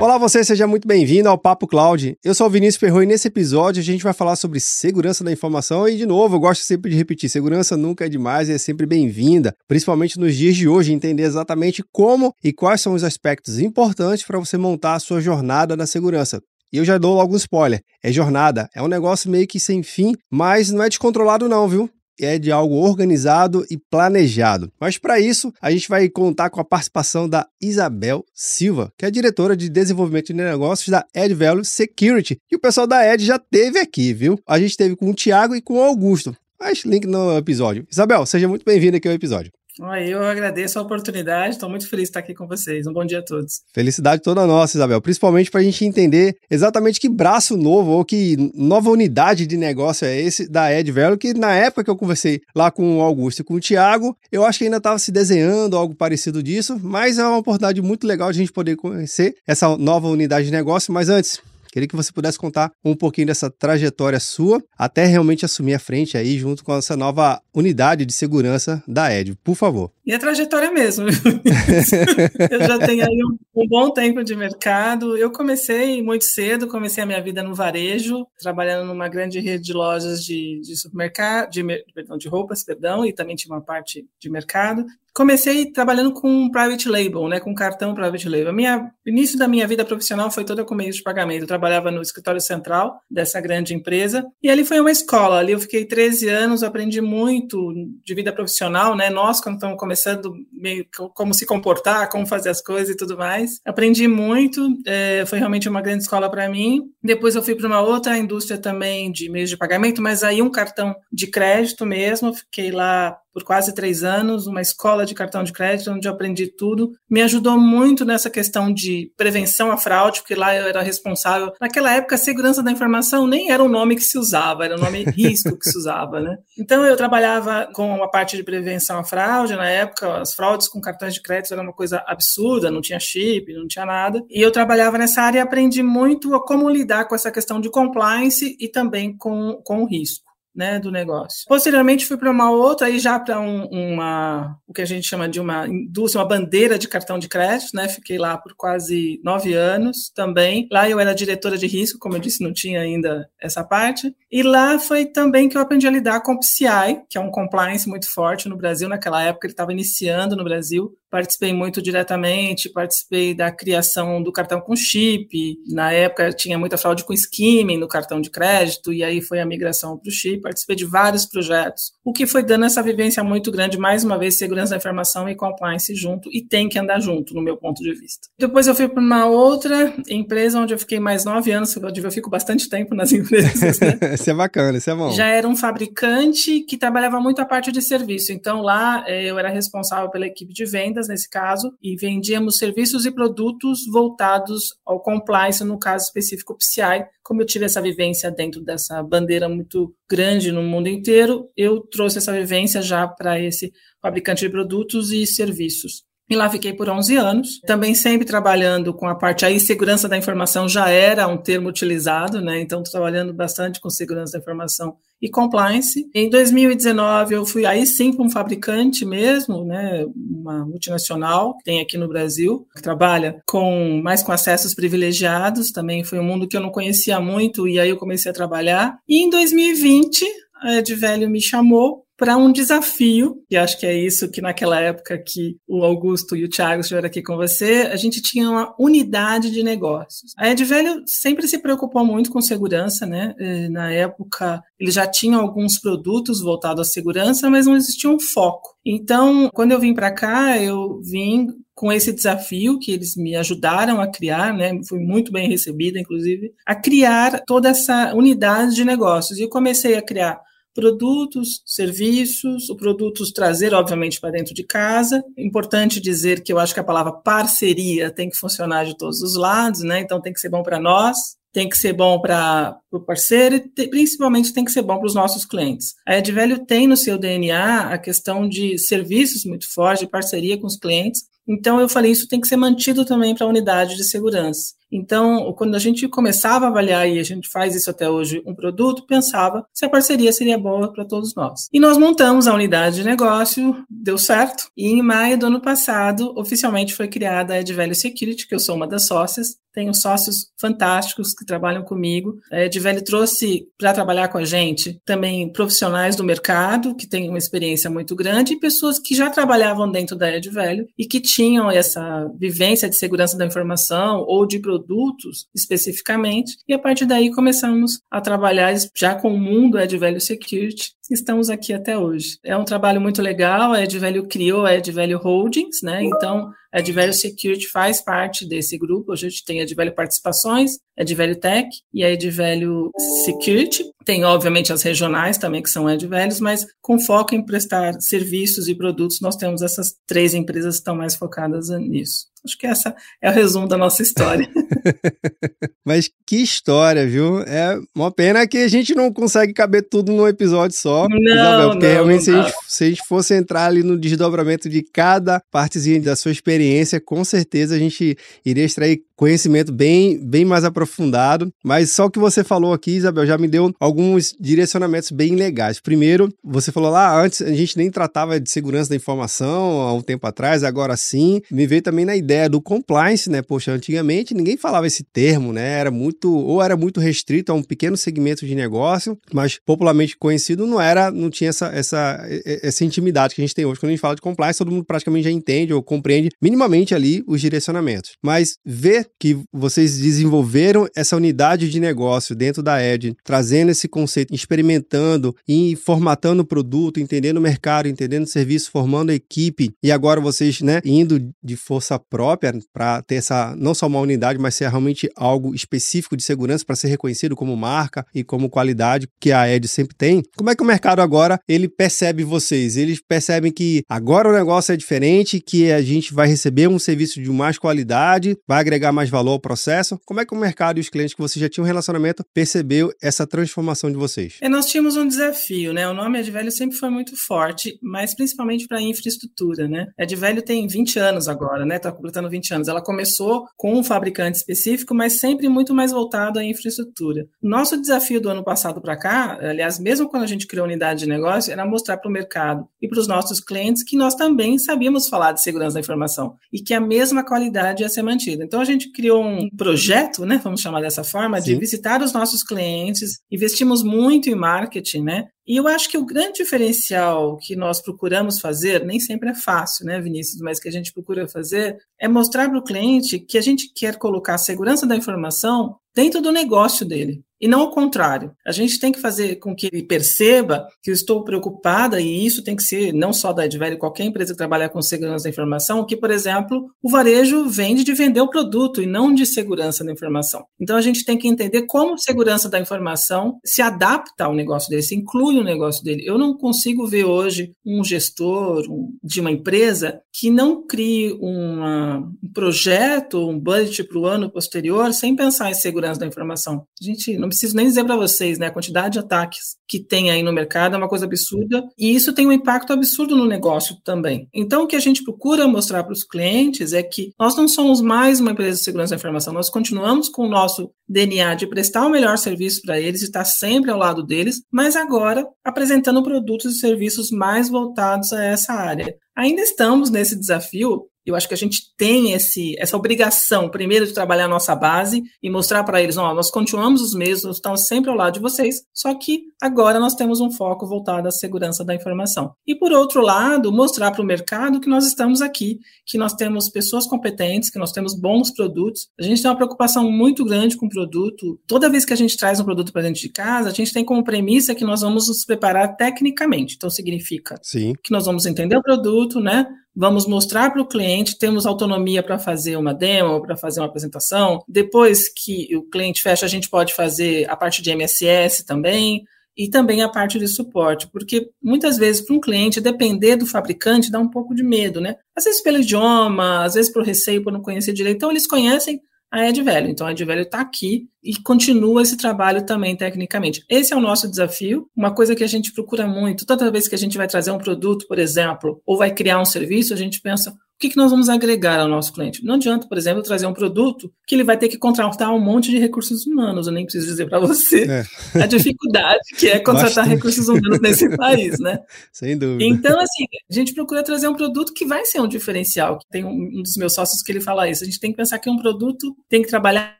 Olá você, seja muito bem-vindo ao Papo Cloud. Eu sou o Vinícius Ferro e nesse episódio a gente vai falar sobre segurança da informação e de novo, eu gosto sempre de repetir, segurança nunca é demais e é sempre bem-vinda, principalmente nos dias de hoje, entender exatamente como e quais são os aspectos importantes para você montar a sua jornada na segurança. E eu já dou logo um spoiler. É jornada, é um negócio meio que sem fim, mas não é descontrolado não, viu? É de algo organizado e planejado. Mas para isso, a gente vai contar com a participação da Isabel Silva, que é diretora de desenvolvimento de negócios da Ed Value Security. E o pessoal da Ed já teve aqui, viu? A gente teve com o Thiago e com o Augusto. Mas link no episódio. Isabel, seja muito bem-vinda aqui ao episódio. Eu agradeço a oportunidade, estou muito feliz de estar aqui com vocês. Um bom dia a todos. Felicidade toda nossa, Isabel, principalmente para a gente entender exatamente que braço novo ou que nova unidade de negócio é esse da Ed Velo, que na época que eu conversei lá com o Augusto e com o Thiago, eu acho que ainda estava se desenhando algo parecido disso, mas é uma oportunidade muito legal de a gente poder conhecer essa nova unidade de negócio. Mas antes, Queria que você pudesse contar um pouquinho dessa trajetória sua até realmente assumir a frente aí junto com essa nova unidade de segurança da Ed, por favor. E a trajetória mesmo. eu já tenho aí um, um, bom tempo de mercado. Eu comecei muito cedo, comecei a minha vida no varejo, trabalhando numa grande rede de lojas de, de supermercado, de, perdão, de roupas, perdão, e também tinha uma parte de mercado comecei trabalhando com private label, né, com cartão private label. Minha início da minha vida profissional foi toda com meios de pagamento. Eu trabalhava no escritório central dessa grande empresa e ali foi uma escola. Ali eu fiquei 13 anos, aprendi muito de vida profissional, né? Nós quando estamos começando meio como se comportar, como fazer as coisas e tudo mais. Aprendi muito, é, foi realmente uma grande escola para mim. Depois eu fui para uma outra indústria também de meios de pagamento, mas aí um cartão de crédito mesmo. Fiquei lá por quase três anos, uma escola de cartão de crédito, onde eu aprendi tudo. Me ajudou muito nessa questão de prevenção à fraude, porque lá eu era responsável. Naquela época, a segurança da informação nem era o nome que se usava, era o nome risco que se usava, né? Então, eu trabalhava com a parte de prevenção à fraude. Na época, as fraudes com cartões de crédito era uma coisa absurda, não tinha chip, não tinha nada. E eu trabalhava nessa área e aprendi muito a como lidar com essa questão de compliance e também com, com o risco né, do negócio. Posteriormente fui para uma outra, aí já para um, uma, o que a gente chama de uma indústria, uma bandeira de cartão de crédito, né, fiquei lá por quase nove anos também. Lá eu era diretora de risco, como eu disse, não tinha ainda essa parte. E lá foi também que eu aprendi a lidar com o PCI, que é um compliance muito forte no Brasil, naquela época ele estava iniciando no Brasil, participei muito diretamente, participei da criação do cartão com chip. Na época tinha muita fraude com skimming no cartão de crédito, e aí foi a migração para o chip. Participei de vários projetos, o que foi dando essa vivência muito grande, mais uma vez, segurança da informação e compliance junto, e tem que andar junto, no meu ponto de vista. Depois eu fui para uma outra empresa onde eu fiquei mais nove anos, eu fico bastante tempo nas empresas. Né? isso é bacana, isso é bom. Já era um fabricante que trabalhava muito a parte de serviço, então lá eh, eu era responsável pela equipe de venda vendas nesse caso, e vendíamos serviços e produtos voltados ao compliance, no caso específico PCI. Como eu tive essa vivência dentro dessa bandeira muito grande no mundo inteiro, eu trouxe essa vivência já para esse fabricante de produtos e serviços. E lá fiquei por 11 anos, também sempre trabalhando com a parte aí, segurança da informação já era um termo utilizado, né? Então, trabalhando bastante com segurança da informação e compliance. Em 2019, eu fui aí sim para um fabricante mesmo, né? Uma multinacional que tem aqui no Brasil, que trabalha com mais com acessos privilegiados, também foi um mundo que eu não conhecia muito, e aí eu comecei a trabalhar. E em 2020, a Edvelho me chamou para um desafio, e acho que é isso que naquela época que o Augusto e o Thiago estiveram aqui com você, a gente tinha uma unidade de negócios. A Edvelho sempre se preocupou muito com segurança, né? Eh, na época, ele já tinha alguns produtos voltados à segurança, mas não existia um foco. Então, quando eu vim para cá, eu vim com esse desafio que eles me ajudaram a criar, né? Fui muito bem recebida, inclusive, a criar toda essa unidade de negócios. E comecei a criar produtos, serviços, o produtos trazer, obviamente, para dentro de casa. Importante dizer que eu acho que a palavra parceria tem que funcionar de todos os lados, né? Então tem que ser bom para nós, tem que ser bom para o parceiro e te, principalmente tem que ser bom para os nossos clientes. A Edvelho tem no seu DNA a questão de serviços muito forte, de parceria com os clientes. Então eu falei, isso tem que ser mantido também para a unidade de segurança. Então, quando a gente começava a avaliar, e a gente faz isso até hoje, um produto, pensava se a parceria seria boa para todos nós. E nós montamos a unidade de negócio, deu certo, e em maio do ano passado, oficialmente foi criada a Edvelho Security, que eu sou uma das sócias, tenho sócios fantásticos que trabalham comigo. A Edvelho trouxe para trabalhar com a gente também profissionais do mercado, que têm uma experiência muito grande, e pessoas que já trabalhavam dentro da Edvelho e que tinham essa vivência de segurança da informação ou de produtos produtos especificamente, e a partir daí começamos a trabalhar já com o mundo Edvelho Security, estamos aqui até hoje. É um trabalho muito legal, a Edvelho criou a Edvelho Holdings, né? Então, a Edvelho Security faz parte desse grupo. A gente tem a Edvelho Participações, a Edvelho Tech e a Edvelho Security. Tem, obviamente, as regionais também, que são Edvelhos, mas com foco em prestar serviços e produtos, nós temos essas três empresas que estão mais focadas nisso. Acho que essa é o resumo da nossa história. Mas que história, viu? É uma pena que a gente não consegue caber tudo num episódio só, não, Isabel, porque não, realmente não se, a gente, se a gente fosse entrar ali no desdobramento de cada partezinha da sua experiência, com certeza a gente iria extrair conhecimento bem, bem mais aprofundado. Mas só o que você falou aqui, Isabel, já me deu alguns direcionamentos bem legais. Primeiro, você falou lá, antes a gente nem tratava de segurança da informação há um tempo atrás, agora sim. Me veio também na ideia do compliance, né? Poxa, antigamente ninguém falava esse termo, né? Era muito, ou era muito restrito a um pequeno segmento de negócio, mas popularmente conhecido não era, não tinha essa, essa, essa intimidade que a gente tem hoje. Quando a gente fala de compliance, todo mundo praticamente já entende ou compreende minimamente ali os direcionamentos. Mas ver que vocês desenvolveram essa unidade de negócio dentro da Ed, trazendo esse conceito, experimentando e formatando o produto, entendendo o mercado, entendendo o serviço, formando a equipe e agora vocês, né, indo de força própria para ter essa não só uma unidade, mas ser realmente algo específico de segurança para ser reconhecido como marca e como qualidade que a Ed sempre tem. Como é que o mercado agora ele percebe vocês? Eles percebem que agora o negócio é diferente, que a gente vai receber um serviço de mais qualidade, vai agregar mais valor ao processo? Como é que o mercado e os clientes que você já tinha um relacionamento percebeu essa transformação de vocês? É, nós tínhamos um desafio, né? O nome Edvelho sempre foi muito forte, mas principalmente para infraestrutura, né? Edvelho tem 20 anos agora, né? Está completando 20 anos. Ela começou com um fabricante específico, mas sempre muito mais voltado à infraestrutura. Nosso desafio do ano passado para cá, aliás, mesmo quando a gente criou a unidade de negócio, era mostrar para o mercado e para os nossos clientes que nós também sabíamos falar de segurança da informação e que a mesma qualidade ia ser mantida. Então a gente criou um projeto, né, vamos chamar dessa forma, Sim. de visitar os nossos clientes, investimos muito em marketing, né? E eu acho que o grande diferencial que nós procuramos fazer, nem sempre é fácil, né, Vinícius, mas que a gente procura fazer, é mostrar para o cliente que a gente quer colocar a segurança da informação dentro do negócio dele. E não o contrário. A gente tem que fazer com que ele perceba que eu estou preocupada, e isso tem que ser não só da Edvelho, qualquer empresa que trabalha com segurança da informação, que, por exemplo, o varejo vende de vender o produto e não de segurança da informação. Então a gente tem que entender como segurança da informação se adapta ao negócio dele, se inclui no negócio dele. Eu não consigo ver hoje um gestor de uma empresa que não crie uma, um projeto, um budget para o ano posterior sem pensar em segurança da informação. A gente não preciso nem dizer para vocês, né? A quantidade de ataques que tem aí no mercado é uma coisa absurda e isso tem um impacto absurdo no negócio também. Então, o que a gente procura mostrar para os clientes é que nós não somos mais uma empresa de segurança da informação, nós continuamos com o nosso DNA de prestar o melhor serviço para eles estar sempre ao lado deles, mas agora apresentando produtos e serviços mais voltados a essa área. Ainda estamos nesse desafio eu acho que a gente tem esse, essa obrigação, primeiro, de trabalhar a nossa base e mostrar para eles: ó, nós continuamos os mesmos, estamos sempre ao lado de vocês, só que agora nós temos um foco voltado à segurança da informação. E, por outro lado, mostrar para o mercado que nós estamos aqui, que nós temos pessoas competentes, que nós temos bons produtos. A gente tem uma preocupação muito grande com o produto. Toda vez que a gente traz um produto para dentro de casa, a gente tem como premissa que nós vamos nos preparar tecnicamente. Então, significa Sim. que nós vamos entender o produto, né? Vamos mostrar para o cliente, temos autonomia para fazer uma demo, para fazer uma apresentação. Depois que o cliente fecha, a gente pode fazer a parte de MSS também e também a parte de suporte, porque muitas vezes para um cliente depender do fabricante dá um pouco de medo, né? Às vezes pelo idioma, às vezes por receio, por não conhecer direito. Então eles conhecem a Ed Velho. Então a Ed Velho está aqui e continua esse trabalho também tecnicamente. Esse é o nosso desafio. Uma coisa que a gente procura muito, toda vez que a gente vai trazer um produto, por exemplo, ou vai criar um serviço, a gente pensa o que, que nós vamos agregar ao nosso cliente? Não adianta, por exemplo, trazer um produto que ele vai ter que contratar um monte de recursos humanos. Eu nem preciso dizer para você é. a dificuldade que é contratar Bastante. recursos humanos nesse país, né? Sem dúvida. Então, assim, a gente procura trazer um produto que vai ser um diferencial. Tem um, um dos meus sócios que ele fala isso. A gente tem que pensar que um produto tem que trabalhar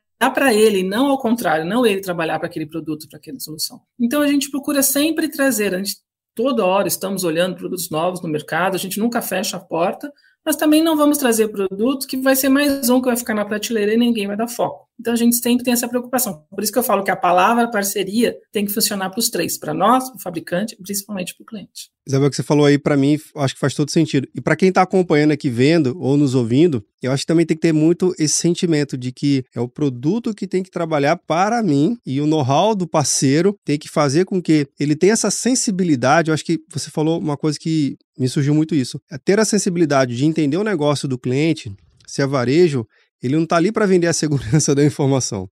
para ele, não ao contrário, não ele trabalhar para aquele produto, para aquela solução. Então a gente procura sempre trazer, a gente toda hora estamos olhando produtos novos no mercado, a gente nunca fecha a porta, mas também não vamos trazer produto que vai ser mais um que vai ficar na prateleira e ninguém vai dar foco. Então a gente sempre tem essa preocupação. Por isso que eu falo que a palavra parceria tem que funcionar para os três, para nós, o fabricante principalmente para o cliente. Isabel, o que você falou aí, para mim, acho que faz todo sentido. E para quem está acompanhando aqui, vendo ou nos ouvindo, eu acho que também tem que ter muito esse sentimento de que é o produto que tem que trabalhar para mim e o know-how do parceiro tem que fazer com que ele tenha essa sensibilidade. Eu acho que você falou uma coisa que me surgiu muito isso. É ter a sensibilidade de entender o negócio do cliente, se é varejo, ele não está ali para vender a segurança da informação.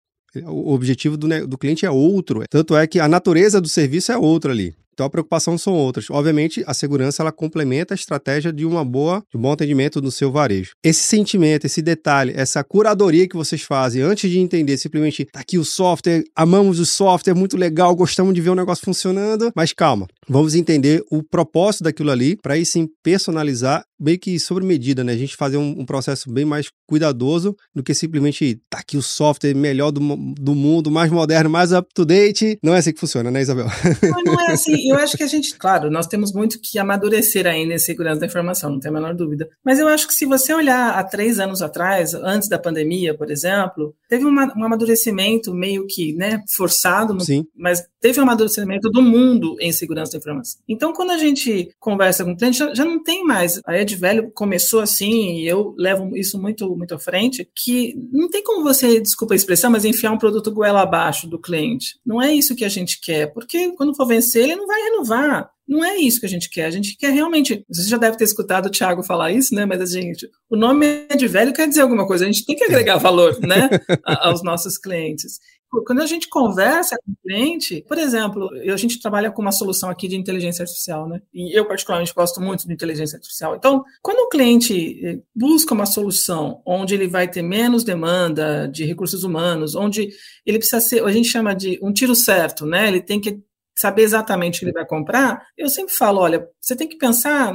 O objetivo do, do cliente é outro. Tanto é que a natureza do serviço é outra ali. Então a preocupação são outras. Obviamente, a segurança ela complementa a estratégia de uma boa, de um bom atendimento no seu varejo. Esse sentimento, esse detalhe, essa curadoria que vocês fazem antes de entender simplesmente tá aqui o software, amamos o software, muito legal, gostamos de ver o negócio funcionando, mas calma, vamos entender o propósito daquilo ali para aí sim personalizar meio que sobre medida, né? A gente fazer um, um, processo bem mais cuidadoso do que simplesmente tá aqui o software melhor do, do mundo, mais moderno, mais up to date. Não é assim que funciona, né, Isabel? Não, não é assim eu acho que a gente, claro, nós temos muito que amadurecer ainda em segurança da informação, não tem a menor dúvida. Mas eu acho que se você olhar há três anos atrás, antes da pandemia, por exemplo, teve uma, um amadurecimento meio que né, forçado, Sim. mas teve um amadurecimento do mundo em segurança da informação. Então, quando a gente conversa com o cliente, já, já não tem mais. A Ed Velho começou assim, e eu levo isso muito, muito à frente, que não tem como você, desculpa a expressão, mas enfiar um produto goela abaixo do cliente. Não é isso que a gente quer, porque quando for vencer, ele não vai vai renovar. Não é isso que a gente quer. A gente quer realmente. Você já deve ter escutado o Thiago falar isso, né? Mas a gente, o nome é de velho quer dizer alguma coisa. A gente tem que agregar valor, né, aos nossos clientes. Quando a gente conversa com o cliente, por exemplo, a gente trabalha com uma solução aqui de inteligência artificial, né? E eu, particularmente, gosto muito de inteligência artificial. Então, quando o cliente eh, busca uma solução onde ele vai ter menos demanda de recursos humanos, onde ele precisa ser, a gente chama de um tiro certo, né? Ele tem que saber exatamente o que ele vai comprar, eu sempre falo, olha, você tem que pensar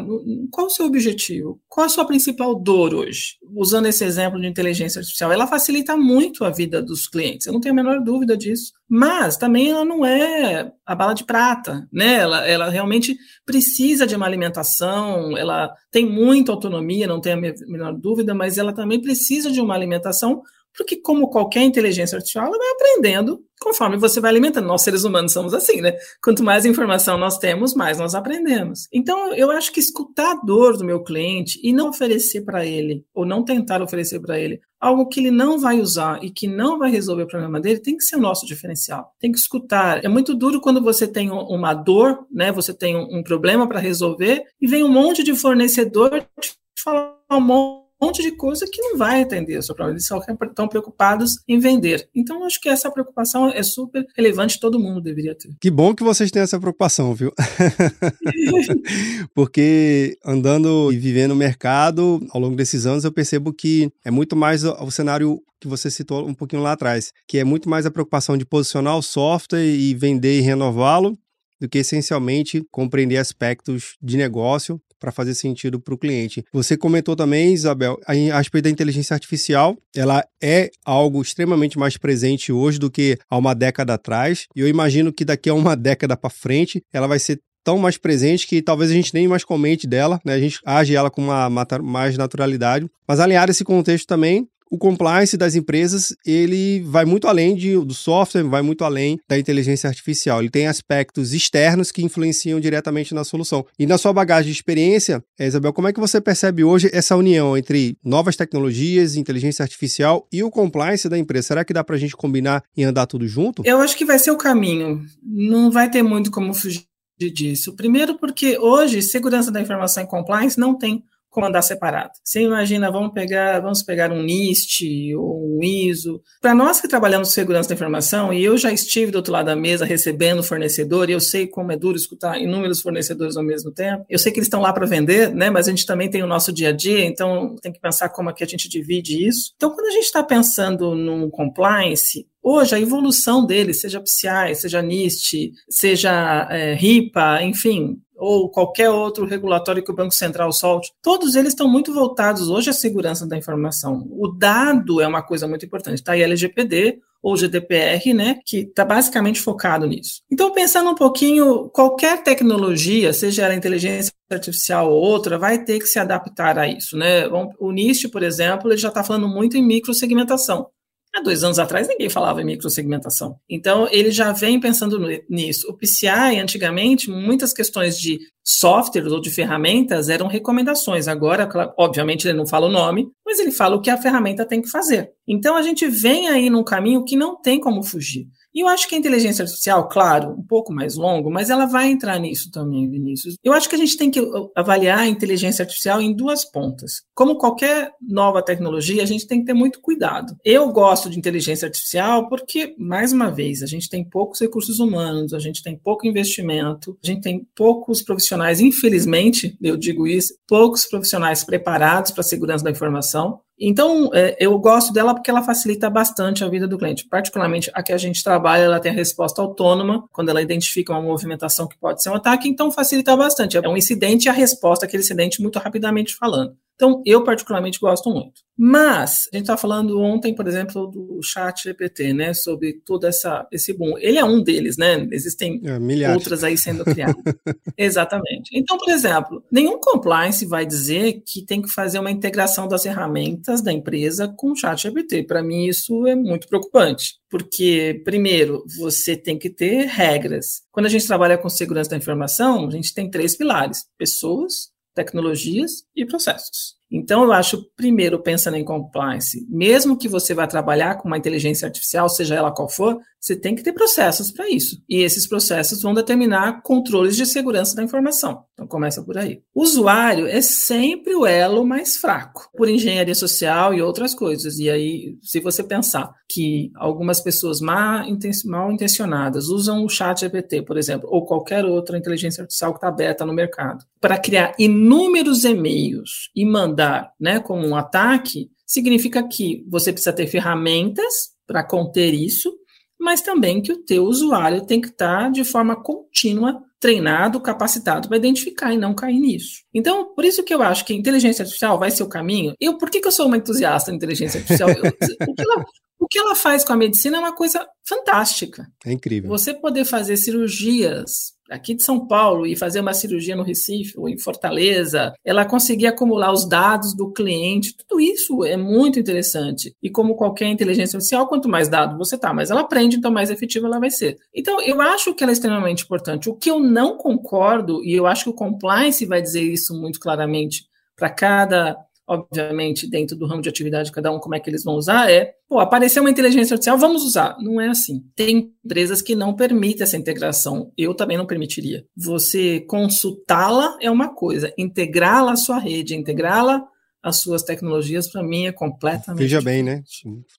qual o seu objetivo, qual a sua principal dor hoje. Usando esse exemplo de inteligência artificial, ela facilita muito a vida dos clientes, eu não tenho a menor dúvida disso. Mas também ela não é a bala de prata, né? Ela, ela realmente precisa de uma alimentação, ela tem muita autonomia, não tenho a menor dúvida, mas ela também precisa de uma alimentação porque, como qualquer inteligência artificial, ela vai aprendendo conforme você vai alimentando. Nós, seres humanos, somos assim, né? Quanto mais informação nós temos, mais nós aprendemos. Então, eu acho que escutar a dor do meu cliente e não oferecer para ele, ou não tentar oferecer para ele, algo que ele não vai usar e que não vai resolver o problema dele, tem que ser o nosso diferencial. Tem que escutar. É muito duro quando você tem uma dor, né? Você tem um problema para resolver e vem um monte de fornecedor te falar um monte monte de coisa que não vai atender a sua problema. Eles só estão preocupados em vender. Então, acho que essa preocupação é super relevante, todo mundo deveria ter. Que bom que vocês têm essa preocupação, viu? Porque andando e vivendo o mercado ao longo desses anos, eu percebo que é muito mais o cenário que você citou um pouquinho lá atrás, que é muito mais a preocupação de posicionar o software e vender e renová-lo, do que essencialmente compreender aspectos de negócio para fazer sentido para o cliente. Você comentou também, Isabel, a, a respeito da inteligência artificial, ela é algo extremamente mais presente hoje do que há uma década atrás. E eu imagino que daqui a uma década para frente, ela vai ser tão mais presente que talvez a gente nem mais comente dela, né? A gente age ela com uma, uma mais naturalidade. Mas alinhar esse contexto também, o compliance das empresas, ele vai muito além de, do software, vai muito além da inteligência artificial. Ele tem aspectos externos que influenciam diretamente na solução. E na sua bagagem de experiência, Isabel, como é que você percebe hoje essa união entre novas tecnologias, inteligência artificial e o compliance da empresa? Será que dá para a gente combinar e andar tudo junto? Eu acho que vai ser o caminho. Não vai ter muito como fugir disso. Primeiro, porque hoje segurança da informação e compliance não tem como andar separado. Você imagina, vamos pegar, vamos pegar um NIST ou um ISO. Para nós que trabalhamos segurança da informação, e eu já estive do outro lado da mesa recebendo fornecedor, e eu sei como é duro escutar inúmeros fornecedores ao mesmo tempo. Eu sei que eles estão lá para vender, né? Mas a gente também tem o nosso dia a dia, então tem que pensar como é que a gente divide isso. Então, quando a gente está pensando no compliance, Hoje, a evolução dele, seja PCI, seja NIST, seja é, RIPA, enfim, ou qualquer outro regulatório que o Banco Central solte, todos eles estão muito voltados hoje à segurança da informação. O dado é uma coisa muito importante. Está aí LGPD ou GDPR, né, que está basicamente focado nisso. Então, pensando um pouquinho, qualquer tecnologia, seja ela inteligência artificial ou outra, vai ter que se adaptar a isso, né? O NIST, por exemplo, ele já está falando muito em microsegmentação. Há dois anos atrás ninguém falava em microsegmentação. Então, ele já vem pensando nisso. O PCI, antigamente, muitas questões de softwares ou de ferramentas eram recomendações. Agora, obviamente, ele não fala o nome, mas ele fala o que a ferramenta tem que fazer. Então, a gente vem aí num caminho que não tem como fugir. E eu acho que a inteligência artificial, claro, um pouco mais longo, mas ela vai entrar nisso também, Vinícius. Eu acho que a gente tem que avaliar a inteligência artificial em duas pontas. Como qualquer nova tecnologia, a gente tem que ter muito cuidado. Eu gosto de inteligência artificial porque, mais uma vez, a gente tem poucos recursos humanos, a gente tem pouco investimento, a gente tem poucos profissionais, infelizmente, eu digo isso, poucos profissionais preparados para a segurança da informação. Então, é, eu gosto dela porque ela facilita bastante a vida do cliente. Particularmente a que a gente trabalha, ela tem a resposta autônoma, quando ela identifica uma movimentação que pode ser um ataque, então facilita bastante. É um incidente e a resposta àquele incidente muito rapidamente falando. Então, eu particularmente gosto muito. Mas, a gente estava falando ontem, por exemplo, do chat GPT, né, sobre todo essa, esse boom. Ele é um deles, né? Existem é, outras aí sendo criadas. Exatamente. Então, por exemplo, nenhum compliance vai dizer que tem que fazer uma integração das ferramentas da empresa com o chat GPT. Para mim, isso é muito preocupante. Porque, primeiro, você tem que ter regras. Quando a gente trabalha com segurança da informação, a gente tem três pilares: pessoas, tecnologias e processos. Então, eu acho, primeiro, pensando em compliance, mesmo que você vá trabalhar com uma inteligência artificial, seja ela qual for, você tem que ter processos para isso. E esses processos vão determinar controles de segurança da informação. Então, começa por aí. O usuário é sempre o elo mais fraco, por engenharia social e outras coisas. E aí, se você pensar que algumas pessoas mal intencionadas usam o chat GPT, por exemplo, ou qualquer outra inteligência artificial que está aberta no mercado, para criar inúmeros e-mails e mandar andar né, como um ataque, significa que você precisa ter ferramentas para conter isso, mas também que o teu usuário tem que estar tá de forma contínua treinado, capacitado para identificar e não cair nisso. Então, por isso que eu acho que a inteligência artificial vai ser o caminho. Eu, por que, que eu sou uma entusiasta da inteligência artificial? Eu, o, que ela, o que ela faz com a medicina é uma coisa fantástica. É incrível. Você poder fazer cirurgias aqui de São Paulo e fazer uma cirurgia no Recife ou em Fortaleza, ela conseguir acumular os dados do cliente, tudo isso é muito interessante. E como qualquer inteligência artificial, quanto mais dado você tá, mais ela aprende, então mais efetiva ela vai ser. Então, eu acho que ela é extremamente importante. O que eu não concordo, e eu acho que o compliance vai dizer isso muito claramente para cada obviamente, dentro do ramo de atividade de cada um, como é que eles vão usar, é, pô, apareceu uma inteligência artificial, vamos usar. Não é assim. Tem empresas que não permitem essa integração. Eu também não permitiria. Você consultá-la é uma coisa, integrá-la à sua rede, integrá-la às suas tecnologias, para mim, é completamente. Veja bem, né?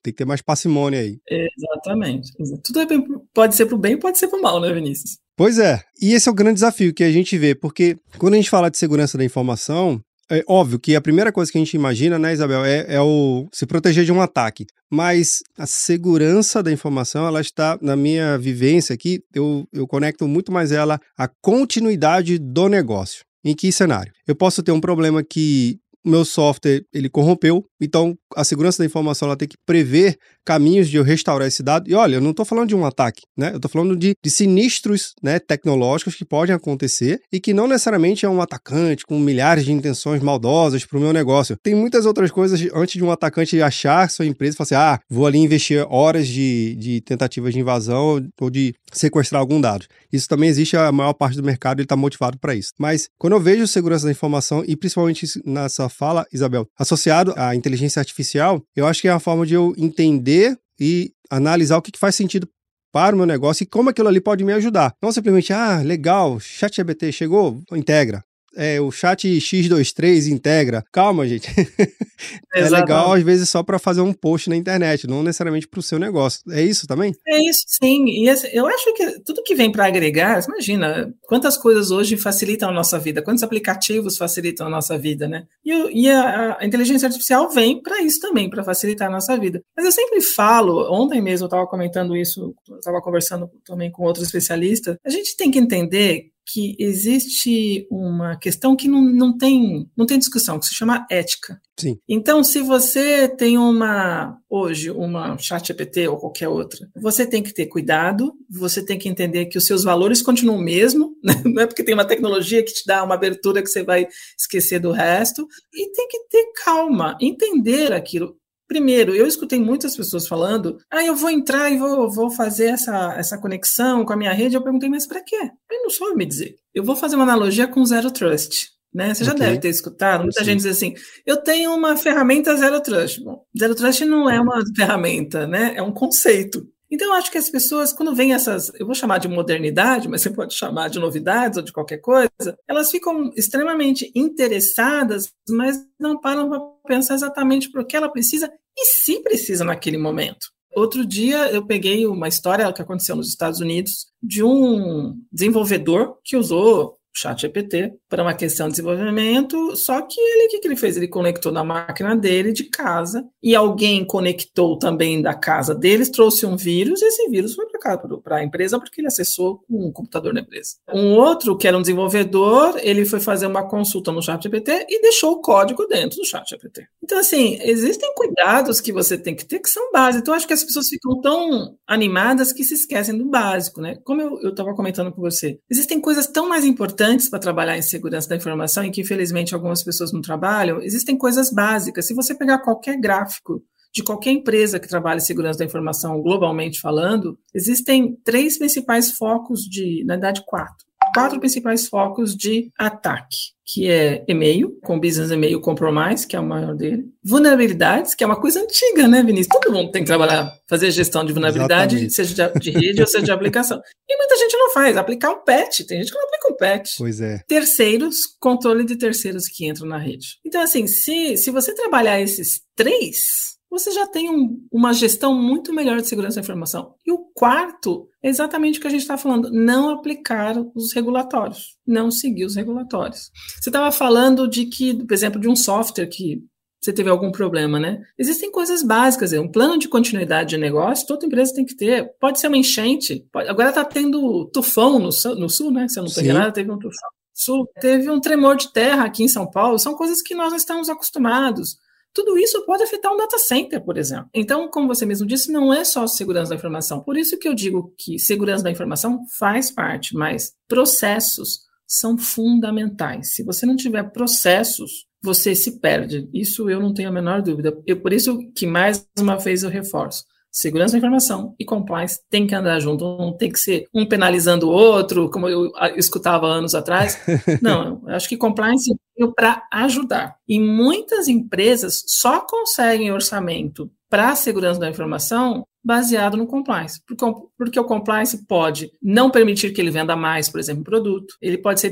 Tem que ter mais parcimônia aí. Exatamente. Tudo é bem, pode ser para o bem pode ser para o mal, né, Vinícius? Pois é. E esse é o grande desafio que a gente vê, porque quando a gente fala de segurança da informação, é óbvio que a primeira coisa que a gente imagina, né, Isabel, é, é, o se proteger de um ataque. Mas a segurança da informação, ela está, na minha vivência aqui, eu, eu conecto muito mais ela à continuidade do negócio. Em que cenário? Eu posso ter um problema que meu software ele corrompeu, Então, a segurança da informação ela tem que prever caminhos de eu restaurar esse dado. E olha, eu não estou falando de um ataque, né? Eu estou falando de, de, sinistros né, tecnológicos que podem acontecer e que não necessariamente é um atacante com milhares de intenções maldosas para o meu negócio. Tem muitas outras coisas antes de um atacante achar sua empresa e falar assim: ah, vou ali investir horas de, de tentativas de invasão ou de sequestrar algum dado. Isso também existe, a maior parte do mercado está motivado para isso. Mas quando eu vejo segurança da informação, e principalmente nessa fala, Isabel, associado à inteligência artificial, eu acho que é uma forma de eu entender e analisar o que faz sentido para o meu negócio e como aquilo ali pode me ajudar. Não simplesmente, ah, legal, ChatGPT chegou, integra é, o chat X23 integra. Calma, gente. é legal, às vezes, só para fazer um post na internet, não necessariamente para o seu negócio. É isso também? É isso, sim. E eu acho que tudo que vem para agregar, imagina, quantas coisas hoje facilitam a nossa vida, quantos aplicativos facilitam a nossa vida, né? E, e a, a, inteligência artificial vem para isso também, para facilitar a nossa vida. Mas eu sempre falo, ontem mesmo eu estava comentando isso, estava conversando também com outros especialistas, a gente tem que entender que existe uma questão que não, não, tem, não tem discussão, que se chama ética. Sim. Então, se você tem uma, hoje, uma chat EPT ou qualquer outra, você tem que ter cuidado, você tem que entender que os seus valores continuam o mesmo, né? não é porque tem uma tecnologia que te dá uma abertura que você vai esquecer do resto, e tem que ter calma, entender aquilo. Primeiro, eu escutei muitas pessoas falando, ah, eu vou entrar e vou, vou fazer essa, essa conexão com a minha rede. Eu perguntei, mas para quê? Ele não soube me dizer. Eu vou fazer uma analogia com Zero Trust. Né? Você já okay. deve ter escutado, muita Sim. gente diz assim, eu tenho uma ferramenta Zero Trust. Bom, Zero Trust não é uma ferramenta, né? é um conceito. Então, eu acho que as pessoas, quando vêm essas, eu vou chamar de modernidade, mas você pode chamar de novidades ou de qualquer coisa, elas ficam extremamente interessadas, mas não param para pensar exatamente por que ela precisa e se precisa naquele momento. Outro dia eu peguei uma história que aconteceu nos Estados Unidos de um desenvolvedor que usou chat GPT para uma questão de desenvolvimento, só que ele, o que, que ele fez? Ele conectou na máquina dele de casa e alguém conectou também da casa deles, trouxe um vírus e esse vírus foi para a empresa porque ele acessou um computador da empresa. Um outro, que era um desenvolvedor, ele foi fazer uma consulta no chat GPT e deixou o código dentro do chat GPT. Então, assim, existem cuidados que você tem que ter que são básicos. Então, acho que as pessoas ficam tão animadas que se esquecem do básico, né? Como eu estava comentando com você, existem coisas tão mais importantes para trabalhar em segurança da informação e que, infelizmente, algumas pessoas não trabalham, existem coisas básicas. Se você pegar qualquer gráfico de qualquer empresa que trabalha em segurança da informação globalmente falando, existem três principais focos de, na verdade, quatro quatro principais focos de ataque, que é e-mail, com Business Email Compromise, que é o maior dele. Vulnerabilidades, que é uma coisa antiga, né, Vinícius? Todo mundo tem que trabalhar, fazer gestão de vulnerabilidade, Exatamente. seja de, de rede ou seja de aplicação. E muita gente não faz, aplicar um patch, tem gente que não aplica patch. Pois é. Terceiros, controle de terceiros que entram na rede. Então, assim, se, se você trabalhar esses três, você já tem um, uma gestão muito melhor de segurança da informação. E o quarto é exatamente o que a gente está falando: não aplicar os regulatórios, não seguir os regulatórios. Você estava falando de que, por exemplo, de um software que você teve algum problema, né? Existem coisas básicas, um plano de continuidade de negócio, toda empresa tem que ter. Pode ser uma enchente, pode, agora está tendo tufão no, no, sul, né? Se eu não estou enganado, teve um tufão. Sul, teve um tremor de terra aqui em São Paulo, são coisas que nós não estamos acostumados. Tudo isso pode afetar um data center, por exemplo. Então, como você mesmo disse, não é só segurança da informação. Por isso que eu digo que segurança da informação faz parte, mas processos são fundamentais. Se você não tiver processos, você se perde. Isso eu não tenho a menor dúvida. Eu, por isso que mais uma vez eu reforço segurança da informação e compliance tem que andar junto, não tem que ser um penalizando o outro, como eu escutava anos atrás. Não, eu acho que compliance veio para ajudar. E muitas empresas só conseguem orçamento para a segurança da informação baseado no compliance, porque, porque o compliance pode não permitir que ele venda mais, por exemplo, um produto, ele pode ser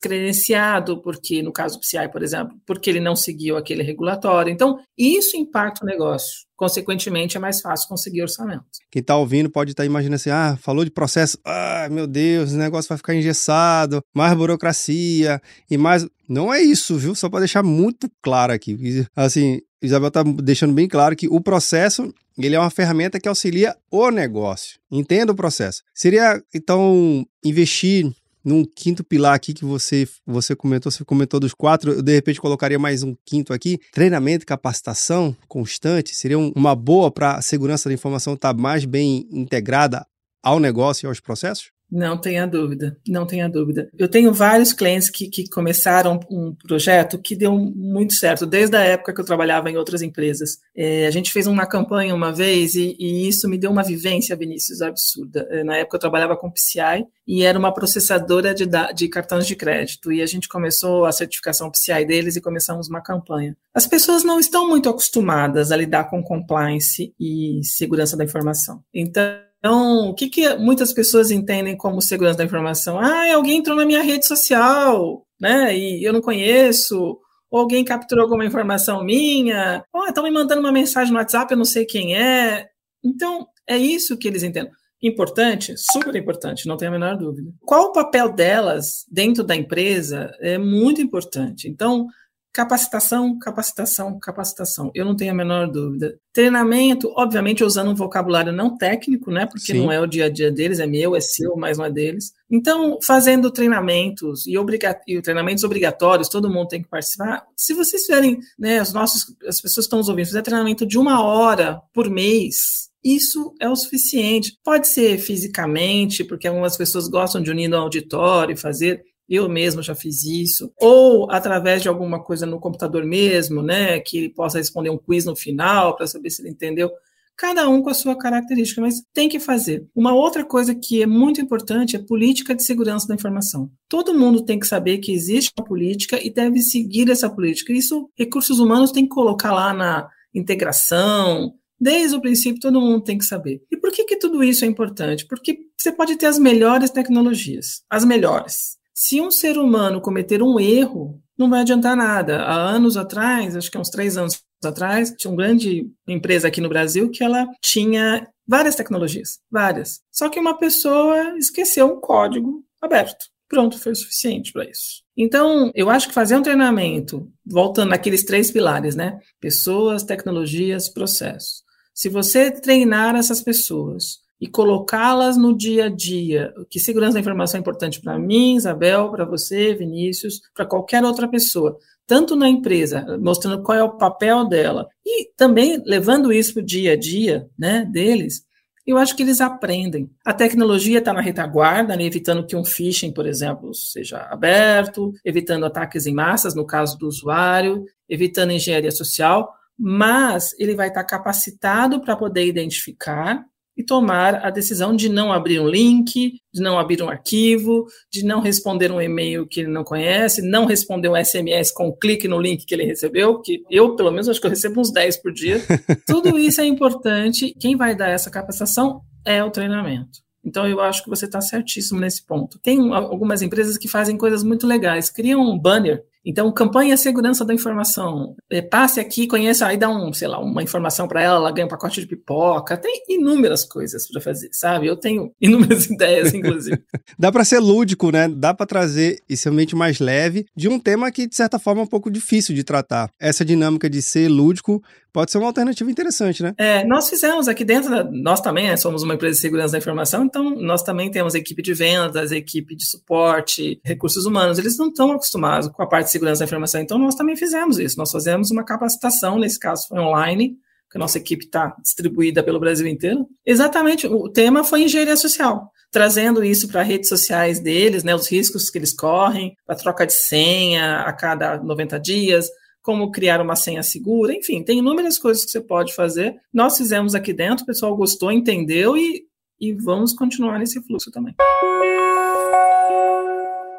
credenciado, porque no caso do PCI, por exemplo, porque ele não seguiu aquele regulatório. Então, isso impacta o negócio. Consequentemente, é mais fácil conseguir orçamento. Quem está ouvindo pode estar tá imaginando assim: ah, falou de processo, ah, meu Deus, o negócio vai ficar engessado, mais burocracia e mais. Não é isso, viu? Só para deixar muito claro aqui. Assim, Isabel está deixando bem claro que o processo ele é uma ferramenta que auxilia o negócio. Entenda o processo. Seria, então, investir num quinto pilar aqui que você, você comentou, você comentou dos quatro, eu de repente colocaria mais um quinto aqui, treinamento, capacitação constante, seria uma boa para a segurança da informação estar tá mais bem integrada ao negócio e aos processos? Não tenha dúvida, não tenha dúvida. Eu tenho vários clientes que, que começaram um projeto que deu muito certo, desde a época que eu trabalhava em outras empresas. É, a gente fez uma campanha uma vez e, e, isso me deu uma vivência, Vinícius, absurda. É, na época eu trabalhava com PCI e era uma processadora de, de cartões de crédito. E a gente começou a certificação PCI deles e começamos uma campanha. As pessoas não estão muito acostumadas a lidar com compliance e segurança da informação. Então, então, o que, que muitas pessoas entendem como segurança da informação? Ah, alguém entrou na minha rede social, né? E eu não conheço. Ou alguém capturou alguma informação minha. Ou estão me mandando uma mensagem no WhatsApp, eu não sei quem é. Então, é isso que eles entendem. Importante, super importante, não tenho a menor dúvida. Qual o papel delas dentro da empresa é muito importante. Então, Capacitação, capacitação, capacitação. Eu não tenho a menor dúvida. Treinamento, obviamente, usando um vocabulário não técnico, né? Porque Sim. não é o dia a dia deles, é meu, é seu, mas não é deles. Então, fazendo treinamentos e, obriga e treinamentos obrigatórios, todo mundo tem que participar. Se vocês fizerem, né, os nossos, as pessoas que estão nos ouvindo, fizer treinamento de uma hora por mês, isso é o suficiente. Pode ser fisicamente, porque algumas pessoas gostam de unir no auditório e fazer eu mesmo já fiz isso, ou através de alguma coisa no computador mesmo, né, que possa responder um quiz no final para saber se ele entendeu. Cada um com a sua característica, mas tem que fazer. Uma outra coisa que é muito importante é política de segurança da informação. Todo mundo tem que saber que existe uma política e deve seguir essa política. Isso, recursos humanos tem que colocar lá na integração, Desde o princípio, todo mundo tem que saber. E por que, que tudo isso é importante? Porque você pode ter as melhores tecnologias, as melhores. Se um ser humano cometer um erro, não vai adiantar nada. Há anos atrás, acho que há uns três anos atrás, tinha uma grande empresa aqui no Brasil que ela tinha várias tecnologias, várias. Só que uma pessoa esqueceu um código aberto. Pronto, foi o suficiente para isso. Então, eu acho que fazer um treinamento, voltando naqueles três pilares, né? Pessoas, tecnologias, processos. Se você treinar essas pessoas e colocá-las no dia a dia. Que segurança da informação é importante para mim, Isabel, para você, Vinícius, para qualquer outra pessoa, tanto na empresa, mostrando qual é o papel dela, e também levando isso para o dia a dia né, deles. Eu acho que eles aprendem. A tecnologia está na retaguarda, né, evitando que um phishing, por exemplo, seja aberto, evitando ataques em massas, no caso do usuário, evitando engenharia social, mas ele vai estar capacitado para poder identificar e tomar a decisão de não abrir um link, de não abrir um arquivo, de não responder um e-mail que ele não conhece, não responder um SMS com um clique no link que ele recebeu, que eu, pelo menos, acho que eu recebo uns 10 por dia. Tudo isso é importante. Quem vai dar essa capacitação é o treinamento. Então, eu acho que você está certíssimo nesse ponto. Tem algumas empresas que fazem coisas muito legais, criam um banner então, campanha segurança da informação. É, passe aqui, conheça, aí dá um, sei lá, uma informação para ela, ela ganha um pacote de pipoca. Tem inúmeras coisas para fazer, sabe? Eu tenho inúmeras ideias, inclusive. Dá para ser lúdico, né? Dá para trazer esse ambiente mais leve de um tema que, de certa forma, é um pouco difícil de tratar. Essa dinâmica de ser lúdico pode ser uma alternativa interessante, né? É, nós fizemos aqui dentro, nós também né, somos uma empresa de segurança da informação, então nós também temos equipe de vendas, equipe de suporte, recursos humanos. Eles não estão acostumados com a parte de segurança da informação, então nós também fizemos isso. Nós fazemos uma capacitação, nesse caso foi online, que a nossa equipe está distribuída pelo Brasil inteiro. Exatamente, o tema foi engenharia social, trazendo isso para redes sociais deles, né, os riscos que eles correm, a troca de senha a cada 90 dias, como criar uma senha segura, enfim, tem inúmeras coisas que você pode fazer. Nós fizemos aqui dentro, o pessoal gostou, entendeu e, e vamos continuar nesse fluxo também.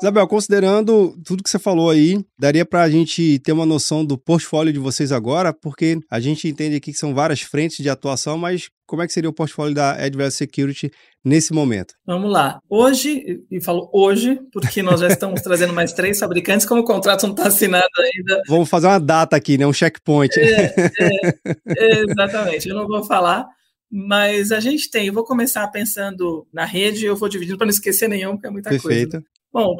Isabel, considerando tudo que você falou aí, daria para a gente ter uma noção do portfólio de vocês agora, porque a gente entende aqui que são várias frentes de atuação, mas como é que seria o portfólio da Advanced Security nesse momento? Vamos lá. Hoje, e falo hoje, porque nós já estamos trazendo mais três fabricantes, como o contrato não está assinado ainda. Vamos fazer uma data aqui, né? Um checkpoint. É, é, exatamente, eu não vou falar. Mas a gente tem, eu vou começar pensando na rede, eu vou dividindo para não esquecer nenhum, porque é muita Perfeito. coisa. Bom, o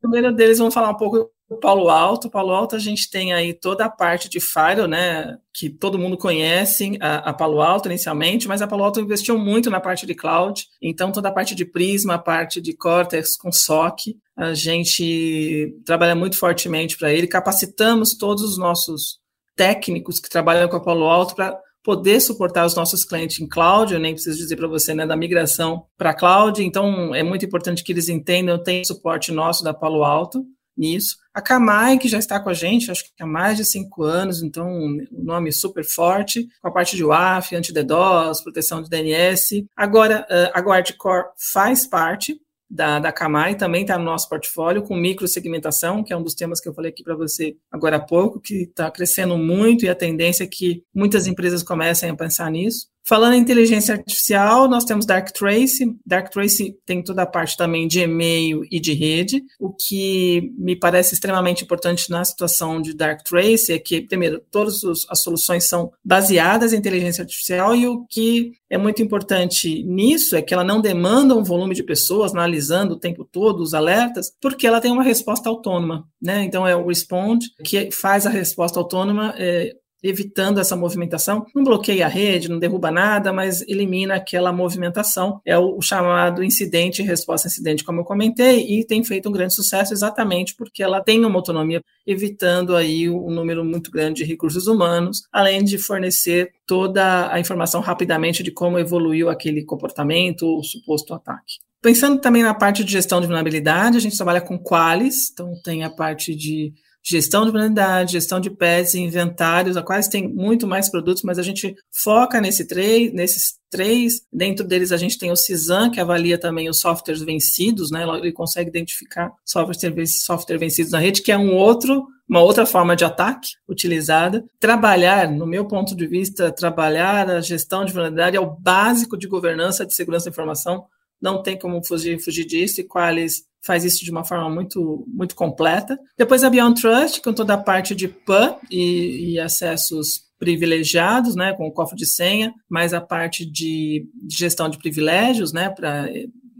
primeiro deles, vamos falar um pouco Palo Alto. Palo Alto a gente tem aí toda a parte de Firewall, né, que todo mundo conhece, a, a, Palo Alto inicialmente, mas a Palo Alto investiu muito na parte de cloud, então toda a parte de Prisma, a parte de Cortex com SOC, a gente trabalha muito fortemente para ele, capacitamos todos os nossos técnicos que trabalham com a Palo Alto para poder suportar os nossos clientes em cloud, eu nem preciso dizer para você, né, da migração para cloud, então é muito importante que eles entendam, tem suporte nosso da Palo Alto, nisso. A Kamai, que já está com a gente, acho que há mais de cinco anos, então um nome super forte, com a parte de UAF, anti-DDoS, proteção de DNS. Agora, a Guardcore faz parte da, da Kamai também está no nosso portfólio, com microsegmentação, que é um dos temas que eu falei aqui para você agora há pouco, que está crescendo muito e a tendência é que muitas empresas comecem a pensar nisso. Falando em inteligência artificial, nós temos Dark Trace. Dark Trace tem toda a parte também de e-mail e de rede. O que me parece extremamente importante na situação de Dark Trace é que, primeiro, todas as soluções são baseadas em inteligência artificial e o que é muito importante nisso é que ela não demanda um volume de pessoas analisando o tempo todo os alertas, porque ela tem uma resposta autônoma, né? Então é o Respond que faz a resposta autônoma é, evitando essa movimentação. Não bloqueia a rede, não derruba nada, mas elimina aquela movimentação. É o, chamado incidente resposta incidente, como eu comentei, e tem feito um grande sucesso exatamente porque ela tem uma autonomia, evitando aí um número muito grande de recursos humanos, além de fornecer toda a informação rapidamente de como evoluiu aquele comportamento ou suposto ataque. Pensando também na parte de gestão de vulnerabilidade, a gente trabalha com Qualis, então tem a parte de gestão de vulnerabilidade, gestão de pets, inventários, a quais tem muito mais produtos, mas a gente foca nesse três, nesses três. Dentro deles a gente tem o CISAM, que avalia também os softwares vencidos, né? Ele consegue identificar software, software vencidos na rede, que é um outro uma outra forma de ataque utilizada. Trabalhar, no meu ponto de vista, trabalhar a gestão de vulnerabilidade é o básico de governança de segurança da informação. Não tem como fugir, fugir disso, e Qualis faz isso de uma forma muito, muito completa. Depois a Beyond Trust, com toda a parte de PAN e, e acessos privilegiados, né, com o cofre de senha, mais a parte de, de gestão de privilégios, né, para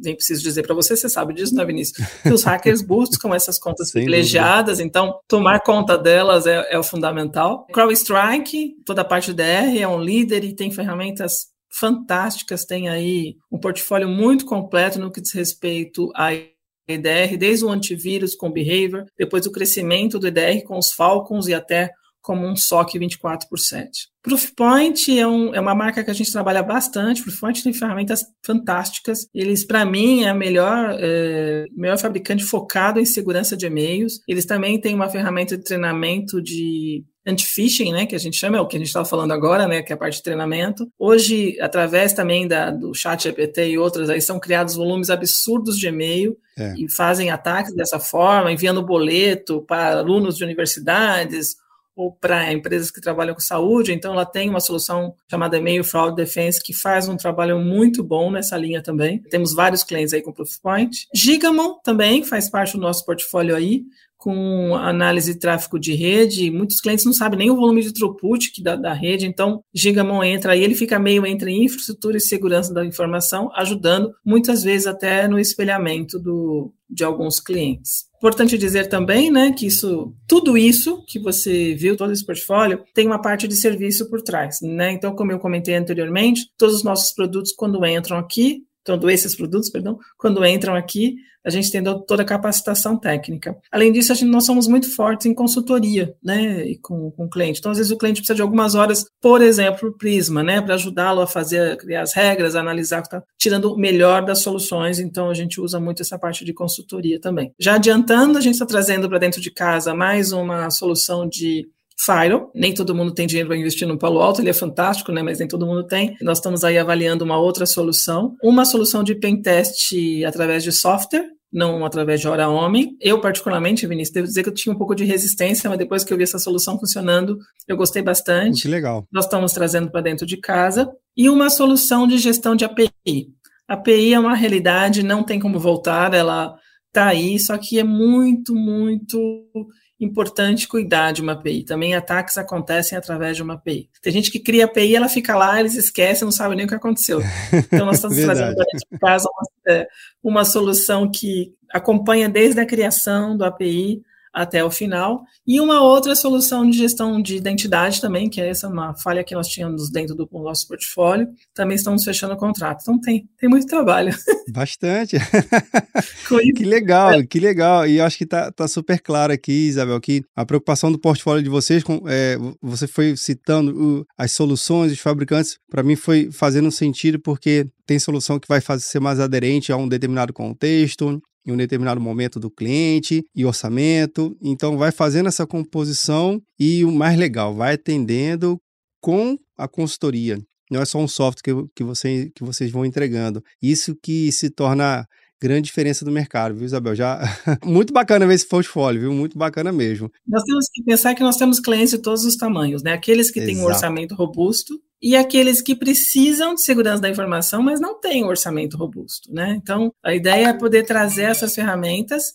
nem preciso dizer para você, você sabe disso, né, Vinícius? Que os hackers buscam essas contas privilegiadas, dúvida. então tomar conta delas é, é o fundamental. CrowdStrike, toda a parte DR, é um líder e tem ferramentas fantásticas, tem aí um portfólio muito completo no que diz respeito a EDR, desde o antivírus com behavior, depois o crescimento do EDR com os Falcons e até como um SOC 24 por 7. Proofpoint é, um, é, uma marca que a gente trabalha bastante. Proofpoint tem ferramentas fantásticas. Eles, para mim, é a melhor, é, melhor fabricante focado em segurança de e-mails. Eles também têm uma ferramenta de treinamento de anti-phishing, né, que a gente chama, é o que a gente estava falando agora, né, que é a parte de treinamento. Hoje, através também da, do chat GPT e outras, aí são criados volumes absurdos de e-mail é. e fazem ataques dessa forma, enviando boleto para alunos de universidades ou para empresas que trabalham com saúde, então ela tem uma solução chamada Email Fraud Defense que faz um trabalho muito bom nessa linha também. Temos vários clientes aí com Proofpoint. Gigamon também faz parte do nosso portfólio aí, com análise de tráfego de rede, muitos clientes não sabem nem o volume de throughput que da, da rede, então Gigamon entra aí, ele fica meio entre infraestrutura e segurança da informação, ajudando muitas vezes até no espelhamento do, de alguns clientes. Importante dizer também, né, que isso, tudo isso que você viu, todo esse portfólio, tem uma parte de serviço por trás, né? Então, como eu comentei anteriormente, todos os nossos produtos quando entram aqui, todos esses produtos, perdão, quando entram aqui, a gente tem toda a capacitação técnica. Além disso, a gente, nós somos muito fortes em consultoria, né, e com, com o cliente. Então, às vezes, o cliente precisa de algumas horas, por exemplo, Prisma, né, para ajudá-lo a fazer, criar as regras, analisar, tá, tirando o melhor das soluções. Então, a gente usa muito essa parte de consultoria também. Já adiantando, a gente está trazendo para dentro de casa mais uma solução de Firewall. Nem todo mundo tem dinheiro para investir no Palo Alto, ele é fantástico, né? Mas nem todo mundo tem. Nós estamos aí avaliando uma outra solução. Uma solução de pentest através de software, não através de hora homem. Eu, particularmente, Vinícius, devo dizer que eu tinha um pouco de resistência, mas depois que eu vi essa solução funcionando, eu gostei bastante. Que legal. Nós estamos trazendo para dentro de casa. E uma solução de gestão de API. A API é uma realidade, não tem como voltar, ela está aí, só que é muito, muito importante cuidar de uma API. Também ataques acontecem através de uma API. Tem gente que cria API, ela fica lá, eles esquecem, não sabem nem o que aconteceu. Então, nós estamos trazendo para a casa uma, é, uma solução que acompanha desde a criação do API até o final. E uma outra solução de gestão de identidade também, que é essa uma falha que nós tínhamos dentro do nosso portfólio, também estamos fechando o contrato. Então tem, tem muito trabalho. Bastante. que legal, que legal. E acho que tá, tá super claro aqui, Isabel, que a preocupação do portfólio de vocês, com, é, você foi citando o, as soluções, os fabricantes, para mim foi fazendo sentido porque tem solução que vai fazer ser mais aderente a um determinado contexto, em um determinado momento do cliente e orçamento. Então, vai fazendo essa composição e o mais legal, vai atendendo com a consultoria. Não é só um software que, que, você, que vocês vão entregando. Isso que se torna grande diferença do mercado, viu, Isabel? Já muito bacana ver esse portfólio, viu? Muito bacana mesmo. Nós temos que pensar que nós temos clientes de todos os tamanhos, né? Aqueles que Exato. têm um orçamento robusto e aqueles que precisam de segurança da informação, mas não têm um orçamento robusto, né? Então, a ideia é poder trazer essas ferramentas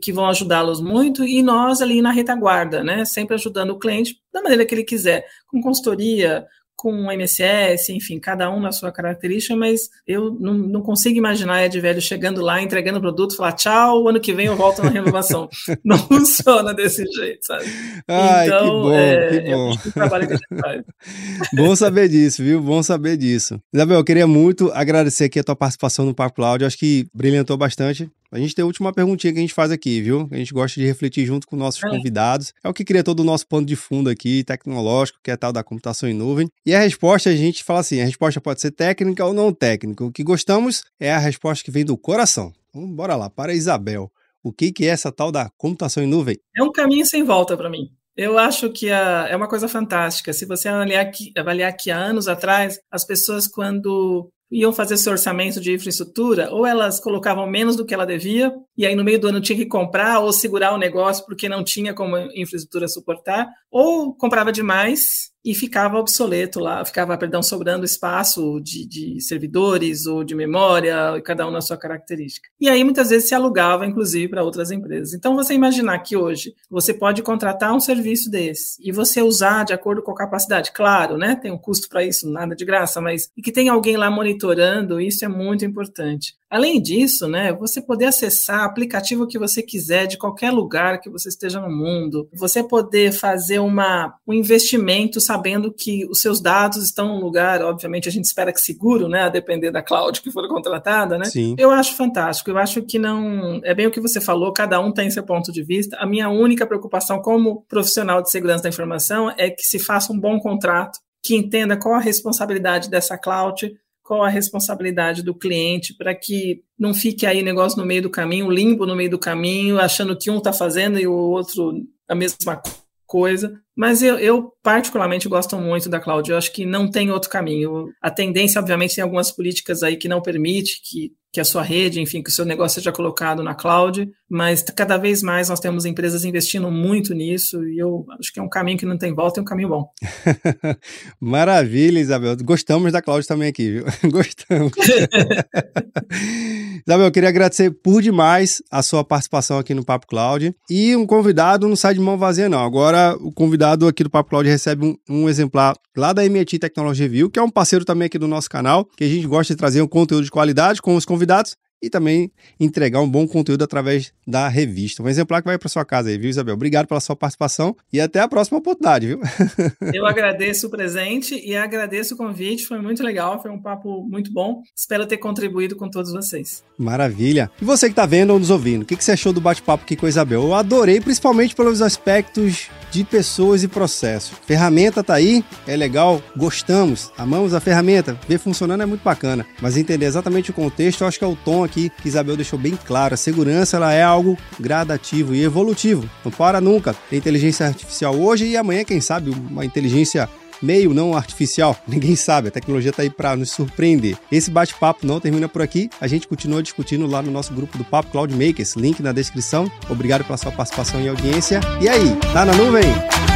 que vão ajudá-los muito e nós ali na retaguarda, né? Sempre ajudando o cliente da maneira que ele quiser, com consultoria, com o MSS, enfim, cada um na sua característica, mas eu não, não consigo imaginar Ed Velho chegando lá, entregando o produto, falar tchau, ano que vem eu volto na renovação. não funciona desse jeito, sabe? Ai, então, que bom, é, que bom. É trabalho que a gente faz. bom saber disso, viu? Bom saber disso. Isabel, eu queria muito agradecer aqui a tua participação no Papo Cloud, acho que brilhantou bastante. A gente tem a última perguntinha que a gente faz aqui, viu? A gente gosta de refletir junto com nossos é. convidados. É o que cria todo o nosso pano de fundo aqui, tecnológico, que é tal da computação em nuvem. E a resposta, a gente fala assim, a resposta pode ser técnica ou não técnica. O que gostamos é a resposta que vem do coração. Então, bora lá, para a Isabel. O que, que é essa tal da computação em nuvem? É um caminho sem volta para mim. Eu acho que a, é uma coisa fantástica. Se você avaliar aqui, avaliar aqui há anos atrás, as pessoas, quando iam fazer seu orçamento de infraestrutura, ou elas colocavam menos do que ela devia, e aí no meio do ano tinha que comprar ou segurar o negócio porque não tinha como infraestrutura suportar, ou comprava demais e ficava obsoleto lá, ficava, perdão, sobrando espaço de, de, servidores ou de memória, cada um na sua característica. E aí muitas vezes se alugava, inclusive, para outras empresas. Então você imaginar que hoje você pode contratar um serviço desse e você usar de acordo com a capacidade, claro, né? Tem um custo para isso, nada de graça, mas e que tem alguém lá monitorando, isso é muito importante. Além disso, né, você poder acessar aplicativo que você quiser de qualquer lugar que você esteja no mundo, você poder fazer uma, um investimento sabendo que os seus dados estão num lugar, obviamente a gente espera que seguro, né, a depender da cloud que for contratada, né? Sim. Eu acho fantástico. Eu acho que não é bem o que você falou. Cada um tem seu ponto de vista. A minha única preocupação como profissional de segurança da informação é que se faça um bom contrato que entenda qual a responsabilidade dessa cloud, qual a responsabilidade do cliente para que não fique aí negócio no meio do caminho, limbo no meio do caminho, achando que um está fazendo e o outro a mesma coisa. Mas eu, eu, particularmente gosto muito da cloud. Eu acho que não tem outro caminho. A tendência, obviamente, tem algumas políticas aí que não permite que que a sua rede, enfim, que o seu negócio seja colocado na cloud, mas cada vez mais nós temos empresas investindo muito nisso e eu acho que é um caminho que não tem volta, é um caminho bom. Maravilha, Isabel. Gostamos da cloud também aqui, viu? Gostamos. Isabel, eu queria agradecer por demais a sua participação aqui no Papo Cloud e um convidado não sai de mão vazia não. Agora o convidado aqui do Papo Cloud recebe um, um exemplar lá da MIT Technology Review, que é um parceiro também aqui do nosso canal, que a gente gosta de trazer um conteúdo de qualidade com os convidados e também entregar um bom conteúdo através da revista. Um exemplar que vai para sua casa aí, viu, Isabel? Obrigado pela sua participação e até a próxima oportunidade, viu? Eu agradeço o presente e agradeço o convite, foi muito legal, foi um papo muito bom. Espero ter contribuído com todos vocês. Maravilha. E você que está vendo ou nos ouvindo, o que você achou do bate-papo aqui com a Isabel? Eu adorei, principalmente pelos aspectos de pessoas e processos. Ferramenta tá aí, é legal, gostamos, amamos a ferramenta, ver funcionando é muito bacana, mas entender exatamente o contexto, eu acho que é o tom aqui que Isabel deixou bem claro. A segurança ela é algo gradativo e evolutivo, não para nunca. Tem inteligência artificial hoje e amanhã, quem sabe, uma inteligência meio não artificial, ninguém sabe, a tecnologia está aí para nos surpreender. Esse bate-papo não termina por aqui, a gente continua discutindo lá no nosso grupo do Papo Cloud Makers, link na descrição. Obrigado pela sua participação e audiência. E aí, tá na nuvem?